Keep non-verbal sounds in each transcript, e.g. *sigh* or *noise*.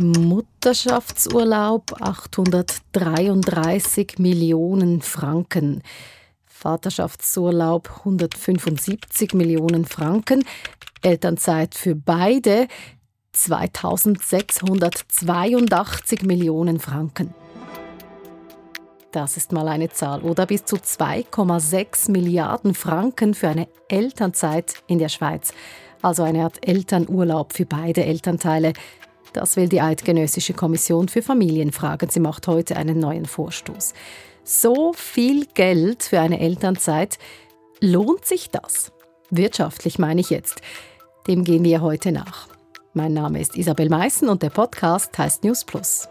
Mutterschaftsurlaub 833 Millionen Franken. Vaterschaftsurlaub 175 Millionen Franken. Elternzeit für beide 2682 Millionen Franken. Das ist mal eine Zahl. Oder bis zu 2,6 Milliarden Franken für eine Elternzeit in der Schweiz. Also eine Art Elternurlaub für beide Elternteile. Das will die Eidgenössische Kommission für Familienfragen. Sie macht heute einen neuen Vorstoß. So viel Geld für eine Elternzeit, lohnt sich das? Wirtschaftlich meine ich jetzt. Dem gehen wir heute nach. Mein Name ist Isabel Meissen und der Podcast heißt News Plus.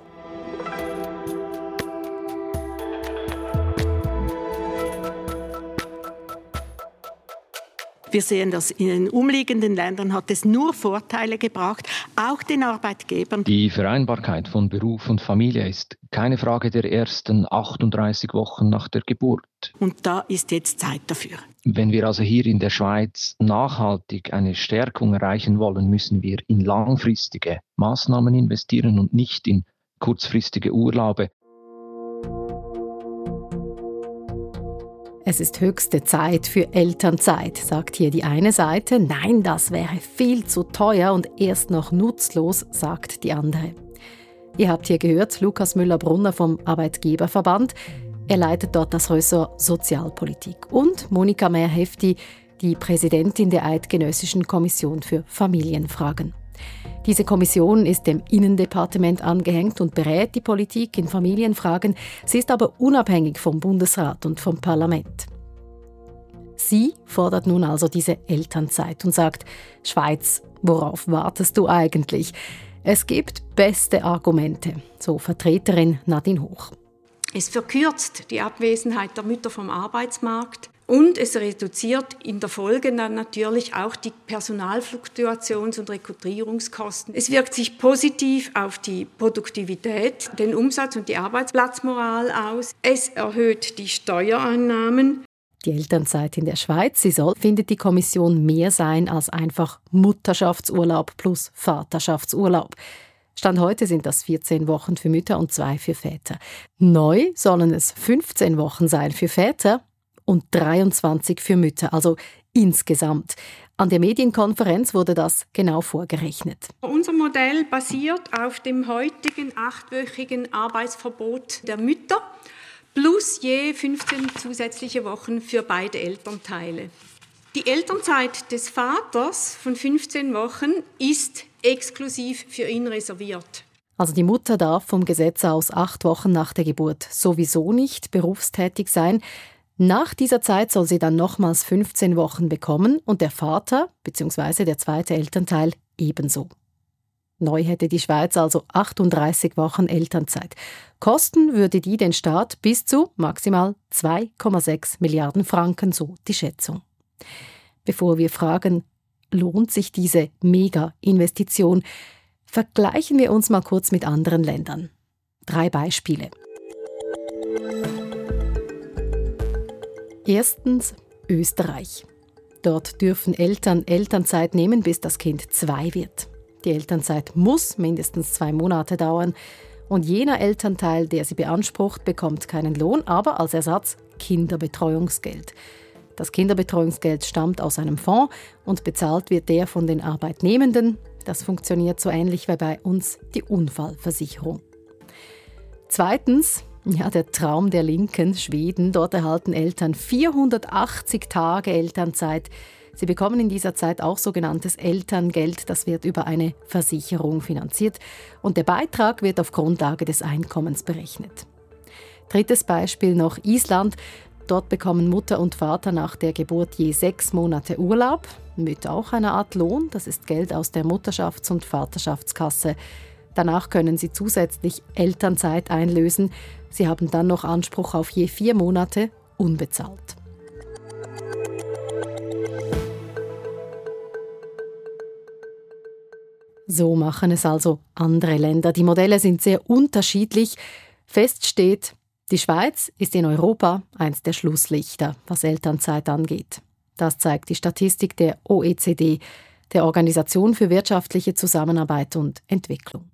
Wir sehen dass in den umliegenden Ländern hat es nur Vorteile gebracht, auch den Arbeitgebern. Die Vereinbarkeit von Beruf und Familie ist keine Frage der ersten 38 Wochen nach der Geburt. Und da ist jetzt Zeit dafür. Wenn wir also hier in der Schweiz nachhaltig eine Stärkung erreichen wollen, müssen wir in langfristige Maßnahmen investieren und nicht in kurzfristige Urlaube. Es ist höchste Zeit für Elternzeit, sagt hier die eine Seite. Nein, das wäre viel zu teuer und erst noch nutzlos, sagt die andere. Ihr habt hier gehört, Lukas Müller-Brunner vom Arbeitgeberverband. Er leitet dort das Ressort Sozialpolitik. Und Monika Mehrhefti, die Präsidentin der Eidgenössischen Kommission für Familienfragen. Diese Kommission ist dem Innendepartement angehängt und berät die Politik in Familienfragen. Sie ist aber unabhängig vom Bundesrat und vom Parlament. Sie fordert nun also diese Elternzeit und sagt, Schweiz, worauf wartest du eigentlich? Es gibt beste Argumente, so Vertreterin Nadine Hoch. Es verkürzt die Abwesenheit der Mütter vom Arbeitsmarkt. Und es reduziert in der Folge dann natürlich auch die Personalfluktuations- und Rekrutierungskosten. Es wirkt sich positiv auf die Produktivität, den Umsatz und die Arbeitsplatzmoral aus. Es erhöht die Steuereinnahmen. Die Elternzeit in der Schweiz, sie soll, findet die Kommission mehr sein als einfach Mutterschaftsurlaub plus Vaterschaftsurlaub. Stand heute sind das 14 Wochen für Mütter und zwei für Väter. Neu sollen es 15 Wochen sein für Väter und 23 für Mütter, also insgesamt. An der Medienkonferenz wurde das genau vorgerechnet. Unser Modell basiert auf dem heutigen achtwöchigen Arbeitsverbot der Mütter plus je 15 zusätzliche Wochen für beide Elternteile. Die Elternzeit des Vaters von 15 Wochen ist exklusiv für ihn reserviert. Also die Mutter darf vom Gesetz aus acht Wochen nach der Geburt sowieso nicht berufstätig sein. Nach dieser Zeit soll sie dann nochmals 15 Wochen bekommen und der Vater bzw. der zweite Elternteil ebenso. Neu hätte die Schweiz also 38 Wochen Elternzeit. Kosten würde die den Staat bis zu maximal 2,6 Milliarden Franken, so die Schätzung. Bevor wir fragen, lohnt sich diese Mega-Investition, vergleichen wir uns mal kurz mit anderen Ländern. Drei Beispiele. Erstens Österreich. Dort dürfen Eltern Elternzeit nehmen, bis das Kind zwei wird. Die Elternzeit muss mindestens zwei Monate dauern und jener Elternteil, der sie beansprucht, bekommt keinen Lohn, aber als Ersatz Kinderbetreuungsgeld. Das Kinderbetreuungsgeld stammt aus einem Fonds und bezahlt wird der von den Arbeitnehmenden. Das funktioniert so ähnlich wie bei uns die Unfallversicherung. Zweitens ja, der Traum der Linken, Schweden. Dort erhalten Eltern 480 Tage Elternzeit. Sie bekommen in dieser Zeit auch sogenanntes Elterngeld. Das wird über eine Versicherung finanziert. Und der Beitrag wird auf Grundlage des Einkommens berechnet. Drittes Beispiel noch Island. Dort bekommen Mutter und Vater nach der Geburt je sechs Monate Urlaub mit auch einer Art Lohn. Das ist Geld aus der Mutterschafts- und Vaterschaftskasse. Danach können sie zusätzlich Elternzeit einlösen. Sie haben dann noch Anspruch auf je vier Monate unbezahlt. So machen es also andere Länder. Die Modelle sind sehr unterschiedlich. Fest steht, die Schweiz ist in Europa eins der Schlusslichter, was Elternzeit angeht. Das zeigt die Statistik der OECD, der Organisation für wirtschaftliche Zusammenarbeit und Entwicklung.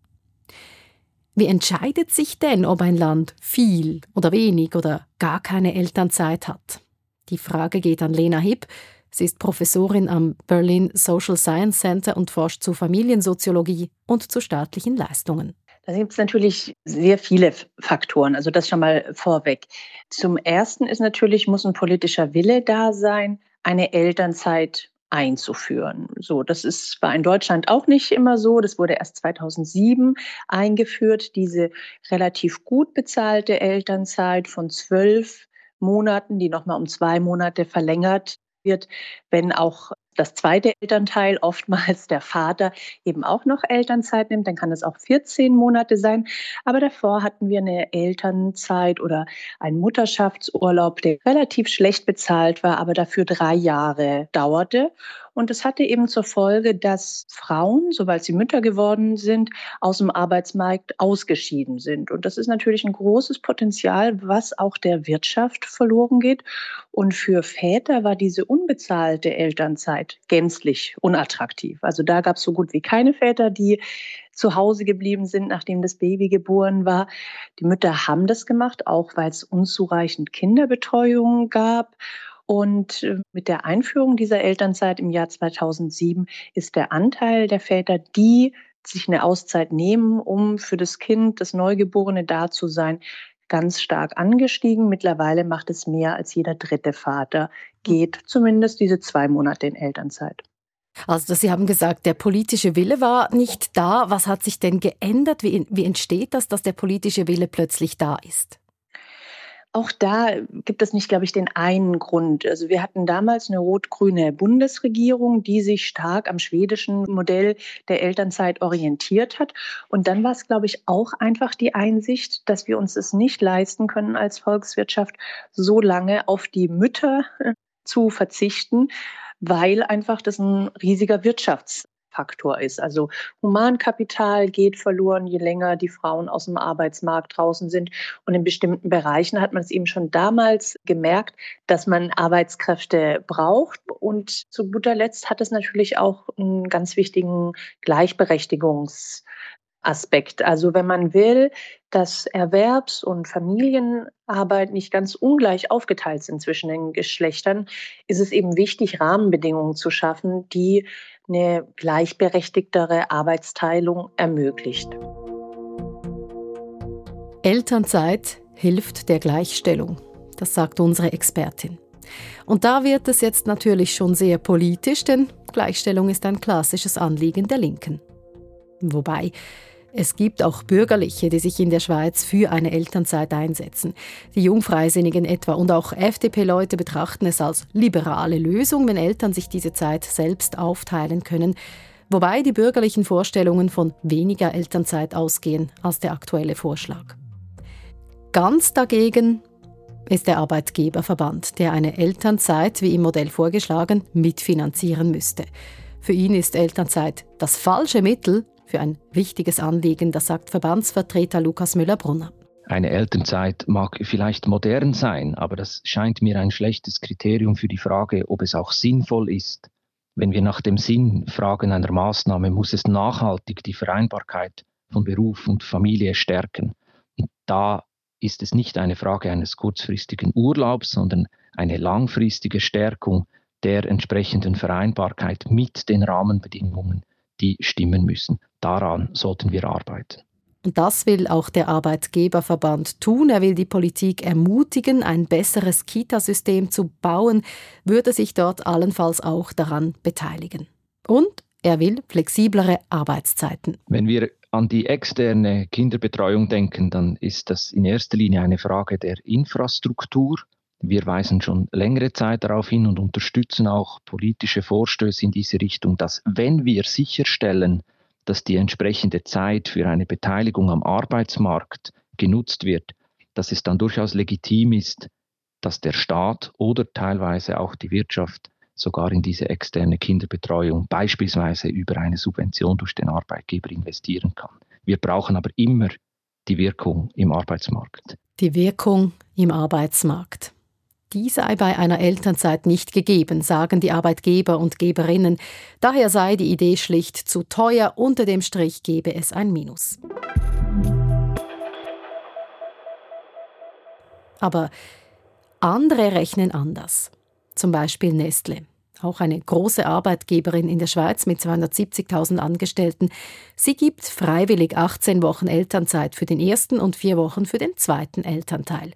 Wie entscheidet sich denn, ob ein Land viel oder wenig oder gar keine Elternzeit hat? Die Frage geht an Lena Hipp. Sie ist Professorin am Berlin Social Science Center und forscht zu Familiensoziologie und zu staatlichen Leistungen. Da gibt es natürlich sehr viele Faktoren. Also das schon mal vorweg. Zum Ersten ist natürlich, muss ein politischer Wille da sein, eine Elternzeit einzuführen. So, das ist, war in Deutschland auch nicht immer so. Das wurde erst 2007 eingeführt, diese relativ gut bezahlte Elternzeit von zwölf Monaten, die nochmal um zwei Monate verlängert wird, wenn auch das zweite Elternteil, oftmals der Vater, eben auch noch Elternzeit nimmt, dann kann es auch 14 Monate sein. Aber davor hatten wir eine Elternzeit oder einen Mutterschaftsurlaub, der relativ schlecht bezahlt war, aber dafür drei Jahre dauerte. Und es hatte eben zur Folge, dass Frauen, sobald sie Mütter geworden sind, aus dem Arbeitsmarkt ausgeschieden sind. Und das ist natürlich ein großes Potenzial, was auch der Wirtschaft verloren geht. Und für Väter war diese unbezahlte Elternzeit gänzlich unattraktiv. Also da gab es so gut wie keine Väter, die zu Hause geblieben sind, nachdem das Baby geboren war. Die Mütter haben das gemacht, auch weil es unzureichend Kinderbetreuung gab. Und äh, mit der Einführung dieser Elternzeit im Jahr 2007 ist der Anteil der Väter, die sich eine Auszeit nehmen, um für das Kind, das Neugeborene da zu sein, ganz stark angestiegen. Mittlerweile macht es mehr als jeder dritte Vater, geht zumindest diese zwei Monate in Elternzeit. Also Sie haben gesagt, der politische Wille war nicht da. Was hat sich denn geändert? Wie, wie entsteht das, dass der politische Wille plötzlich da ist? Auch da gibt es nicht, glaube ich, den einen Grund. Also wir hatten damals eine rot-grüne Bundesregierung, die sich stark am schwedischen Modell der Elternzeit orientiert hat. Und dann war es, glaube ich, auch einfach die Einsicht, dass wir uns es nicht leisten können als Volkswirtschaft, so lange auf die Mütter *laughs* zu verzichten, weil einfach das ein riesiger Wirtschafts Faktor ist. Also Humankapital geht verloren, je länger die Frauen aus dem Arbeitsmarkt draußen sind. Und in bestimmten Bereichen hat man es eben schon damals gemerkt, dass man Arbeitskräfte braucht. Und zu guter Letzt hat es natürlich auch einen ganz wichtigen Gleichberechtigungs Aspekt. Also wenn man will, dass Erwerbs- und Familienarbeit nicht ganz ungleich aufgeteilt sind zwischen den Geschlechtern, ist es eben wichtig, Rahmenbedingungen zu schaffen, die eine gleichberechtigtere Arbeitsteilung ermöglicht. Elternzeit hilft der Gleichstellung, das sagt unsere Expertin. Und da wird es jetzt natürlich schon sehr politisch, denn Gleichstellung ist ein klassisches Anliegen der Linken. Wobei, es gibt auch Bürgerliche, die sich in der Schweiz für eine Elternzeit einsetzen. Die Jungfreisinnigen etwa und auch FDP-Leute betrachten es als liberale Lösung, wenn Eltern sich diese Zeit selbst aufteilen können. Wobei die bürgerlichen Vorstellungen von weniger Elternzeit ausgehen als der aktuelle Vorschlag. Ganz dagegen ist der Arbeitgeberverband, der eine Elternzeit, wie im Modell vorgeschlagen, mitfinanzieren müsste. Für ihn ist Elternzeit das falsche Mittel, für ein wichtiges Anliegen, das sagt Verbandsvertreter Lukas Müller-Brunner. Eine Elternzeit mag vielleicht modern sein, aber das scheint mir ein schlechtes Kriterium für die Frage, ob es auch sinnvoll ist. Wenn wir nach dem Sinn fragen einer Maßnahme, muss es nachhaltig die Vereinbarkeit von Beruf und Familie stärken. Und da ist es nicht eine Frage eines kurzfristigen Urlaubs, sondern eine langfristige Stärkung der entsprechenden Vereinbarkeit mit den Rahmenbedingungen, die stimmen müssen. Daran sollten wir arbeiten. Und das will auch der Arbeitgeberverband tun. Er will die Politik ermutigen, ein besseres Kitasystem zu bauen, würde sich dort allenfalls auch daran beteiligen. Und er will flexiblere Arbeitszeiten. Wenn wir an die externe Kinderbetreuung denken, dann ist das in erster Linie eine Frage der Infrastruktur. Wir weisen schon längere Zeit darauf hin und unterstützen auch politische Vorstöße in diese Richtung, dass wenn wir sicherstellen, dass die entsprechende Zeit für eine Beteiligung am Arbeitsmarkt genutzt wird, dass es dann durchaus legitim ist, dass der Staat oder teilweise auch die Wirtschaft sogar in diese externe Kinderbetreuung beispielsweise über eine Subvention durch den Arbeitgeber investieren kann. Wir brauchen aber immer die Wirkung im Arbeitsmarkt. Die Wirkung im Arbeitsmarkt. Die sei bei einer Elternzeit nicht gegeben, sagen die Arbeitgeber und Geberinnen. Daher sei die Idee schlicht zu teuer. Unter dem Strich gebe es ein Minus. Aber andere rechnen anders. Zum Beispiel Nestle. Auch eine große Arbeitgeberin in der Schweiz mit 270.000 Angestellten. Sie gibt freiwillig 18 Wochen Elternzeit für den ersten und vier Wochen für den zweiten Elternteil.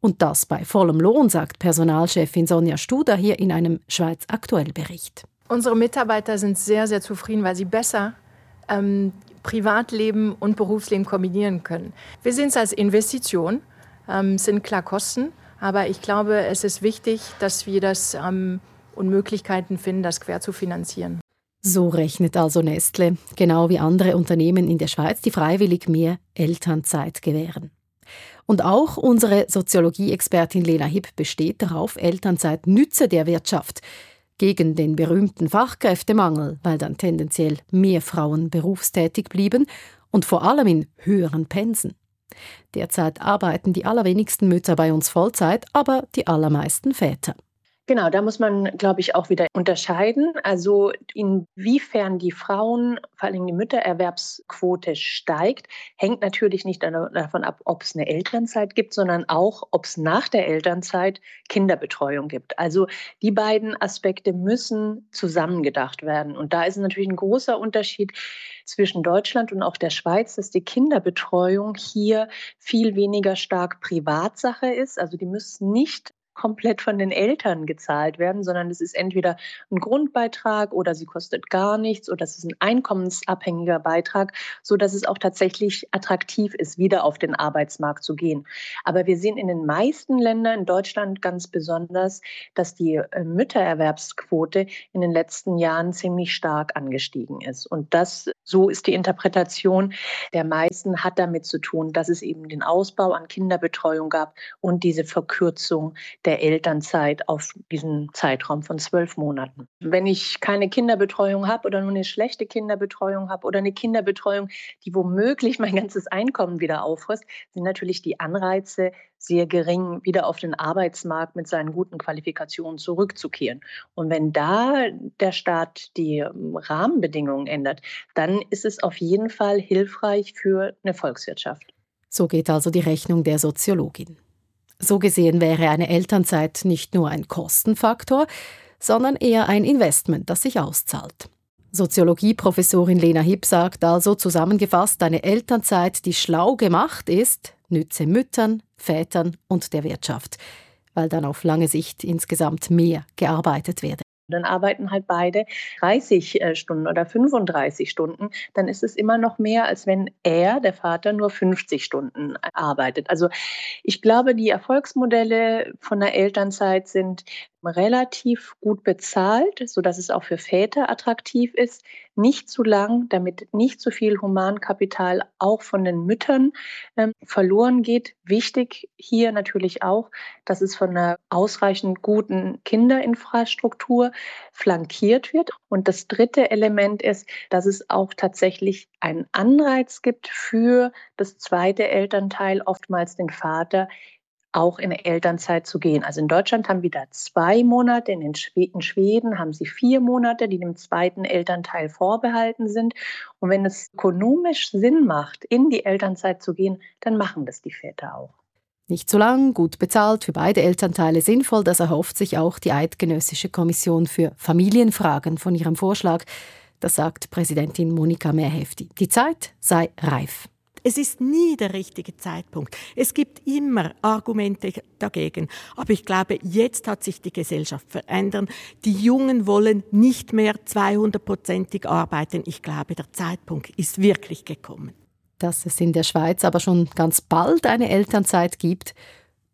Und das bei vollem Lohn, sagt Personalchefin Sonja Studer hier in einem Schweiz aktuell Bericht. Unsere Mitarbeiter sind sehr, sehr zufrieden, weil sie besser ähm, Privatleben und Berufsleben kombinieren können. Wir sehen es als Investition, ähm, sind klar Kosten, aber ich glaube, es ist wichtig, dass wir das ähm, und Möglichkeiten finden, das quer zu finanzieren. So rechnet also Nestle, genau wie andere Unternehmen in der Schweiz, die freiwillig mehr Elternzeit gewähren. Und auch unsere Soziologie-Expertin Lena Hipp besteht darauf, Elternzeit nütze der Wirtschaft gegen den berühmten Fachkräftemangel, weil dann tendenziell mehr Frauen berufstätig blieben und vor allem in höheren Pensen. Derzeit arbeiten die allerwenigsten Mütter bei uns Vollzeit, aber die allermeisten Väter. Genau, da muss man, glaube ich, auch wieder unterscheiden. Also inwiefern die Frauen, vor allem die Müttererwerbsquote steigt, hängt natürlich nicht davon ab, ob es eine Elternzeit gibt, sondern auch, ob es nach der Elternzeit Kinderbetreuung gibt. Also die beiden Aspekte müssen zusammengedacht werden. Und da ist natürlich ein großer Unterschied zwischen Deutschland und auch der Schweiz, dass die Kinderbetreuung hier viel weniger stark Privatsache ist. Also die müssen nicht komplett von den Eltern gezahlt werden, sondern es ist entweder ein Grundbeitrag oder sie kostet gar nichts oder es ist ein einkommensabhängiger Beitrag, so dass es auch tatsächlich attraktiv ist, wieder auf den Arbeitsmarkt zu gehen. Aber wir sehen in den meisten Ländern, in Deutschland ganz besonders, dass die äh, Müttererwerbsquote in den letzten Jahren ziemlich stark angestiegen ist. Und das, so ist die Interpretation der meisten, hat damit zu tun, dass es eben den Ausbau an Kinderbetreuung gab und diese Verkürzung der Elternzeit auf diesen Zeitraum von zwölf Monaten. Wenn ich keine Kinderbetreuung habe oder nur eine schlechte Kinderbetreuung habe oder eine Kinderbetreuung, die womöglich mein ganzes Einkommen wieder auffrisst, sind natürlich die Anreize sehr gering, wieder auf den Arbeitsmarkt mit seinen guten Qualifikationen zurückzukehren. Und wenn da der Staat die ähm, Rahmenbedingungen ändert, dann ist es auf jeden Fall hilfreich für eine Volkswirtschaft. So geht also die Rechnung der Soziologin. So gesehen wäre eine Elternzeit nicht nur ein Kostenfaktor, sondern eher ein Investment, das sich auszahlt. Soziologieprofessorin Lena Hipp sagt also zusammengefasst, eine Elternzeit, die schlau gemacht ist, nütze Müttern, Vätern und der Wirtschaft, weil dann auf lange Sicht insgesamt mehr gearbeitet werde. Dann arbeiten halt beide 30 äh, Stunden oder 35 Stunden. Dann ist es immer noch mehr, als wenn er, der Vater, nur 50 Stunden arbeitet. Also ich glaube, die Erfolgsmodelle von der Elternzeit sind relativ gut bezahlt, so dass es auch für Väter attraktiv ist, nicht zu lang, damit nicht zu viel Humankapital auch von den Müttern ähm, verloren geht. Wichtig hier natürlich auch, dass es von einer ausreichend guten Kinderinfrastruktur flankiert wird. Und das dritte Element ist, dass es auch tatsächlich einen Anreiz gibt für das zweite Elternteil, oftmals den Vater, auch in Elternzeit zu gehen. Also in Deutschland haben wir da zwei Monate, in, den in Schweden haben sie vier Monate, die dem zweiten Elternteil vorbehalten sind. Und wenn es ökonomisch Sinn macht, in die Elternzeit zu gehen, dann machen das die Väter auch. Nicht zu lang, gut bezahlt, für beide Elternteile sinnvoll, das erhofft sich auch die Eidgenössische Kommission für Familienfragen von ihrem Vorschlag. Das sagt Präsidentin Monika Mehrhefti. Die Zeit sei reif. Es ist nie der richtige Zeitpunkt. Es gibt immer Argumente dagegen. Aber ich glaube, jetzt hat sich die Gesellschaft verändert. Die Jungen wollen nicht mehr 200-prozentig arbeiten. Ich glaube, der Zeitpunkt ist wirklich gekommen. Dass es in der Schweiz aber schon ganz bald eine Elternzeit gibt,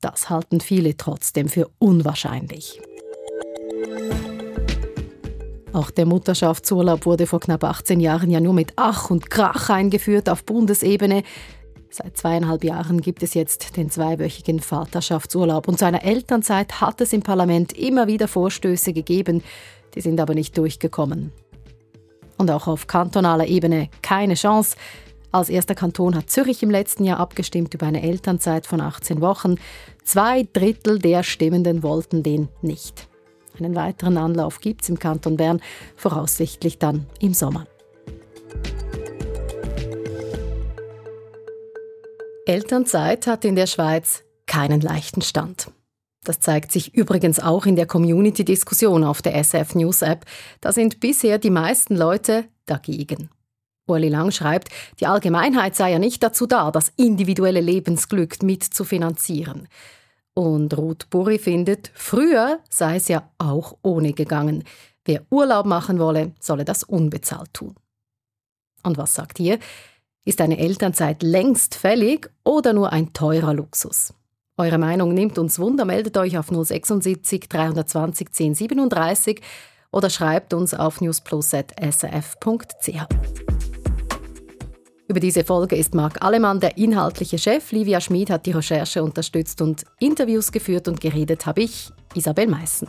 das halten viele trotzdem für unwahrscheinlich. Auch der Mutterschaftsurlaub wurde vor knapp 18 Jahren ja nur mit Ach und Krach eingeführt auf Bundesebene. Seit zweieinhalb Jahren gibt es jetzt den zweiwöchigen Vaterschaftsurlaub und zu einer Elternzeit hat es im Parlament immer wieder Vorstöße gegeben, die sind aber nicht durchgekommen. Und auch auf kantonaler Ebene keine Chance. Als erster Kanton hat Zürich im letzten Jahr abgestimmt über eine Elternzeit von 18 Wochen. Zwei Drittel der Stimmenden wollten den nicht. Einen weiteren Anlauf gibt es im Kanton Bern, voraussichtlich dann im Sommer. Elternzeit hat in der Schweiz keinen leichten Stand. Das zeigt sich übrigens auch in der Community-Diskussion auf der SF News App. Da sind bisher die meisten Leute dagegen. Uli Lang schreibt, die Allgemeinheit sei ja nicht dazu da, das individuelle Lebensglück mitzufinanzieren. Und Ruth Burri findet, früher sei es ja auch ohne gegangen. Wer Urlaub machen wolle, solle das unbezahlt tun. Und was sagt ihr? Ist eine Elternzeit längst fällig oder nur ein teurer Luxus? Eure Meinung nimmt uns Wunder, meldet euch auf 076 320 1037 oder schreibt uns auf newsplus.srf.ch. Über diese Folge ist Marc Allemann der inhaltliche Chef. Livia Schmid hat die Recherche unterstützt und Interviews geführt und geredet habe ich, Isabel Meissen.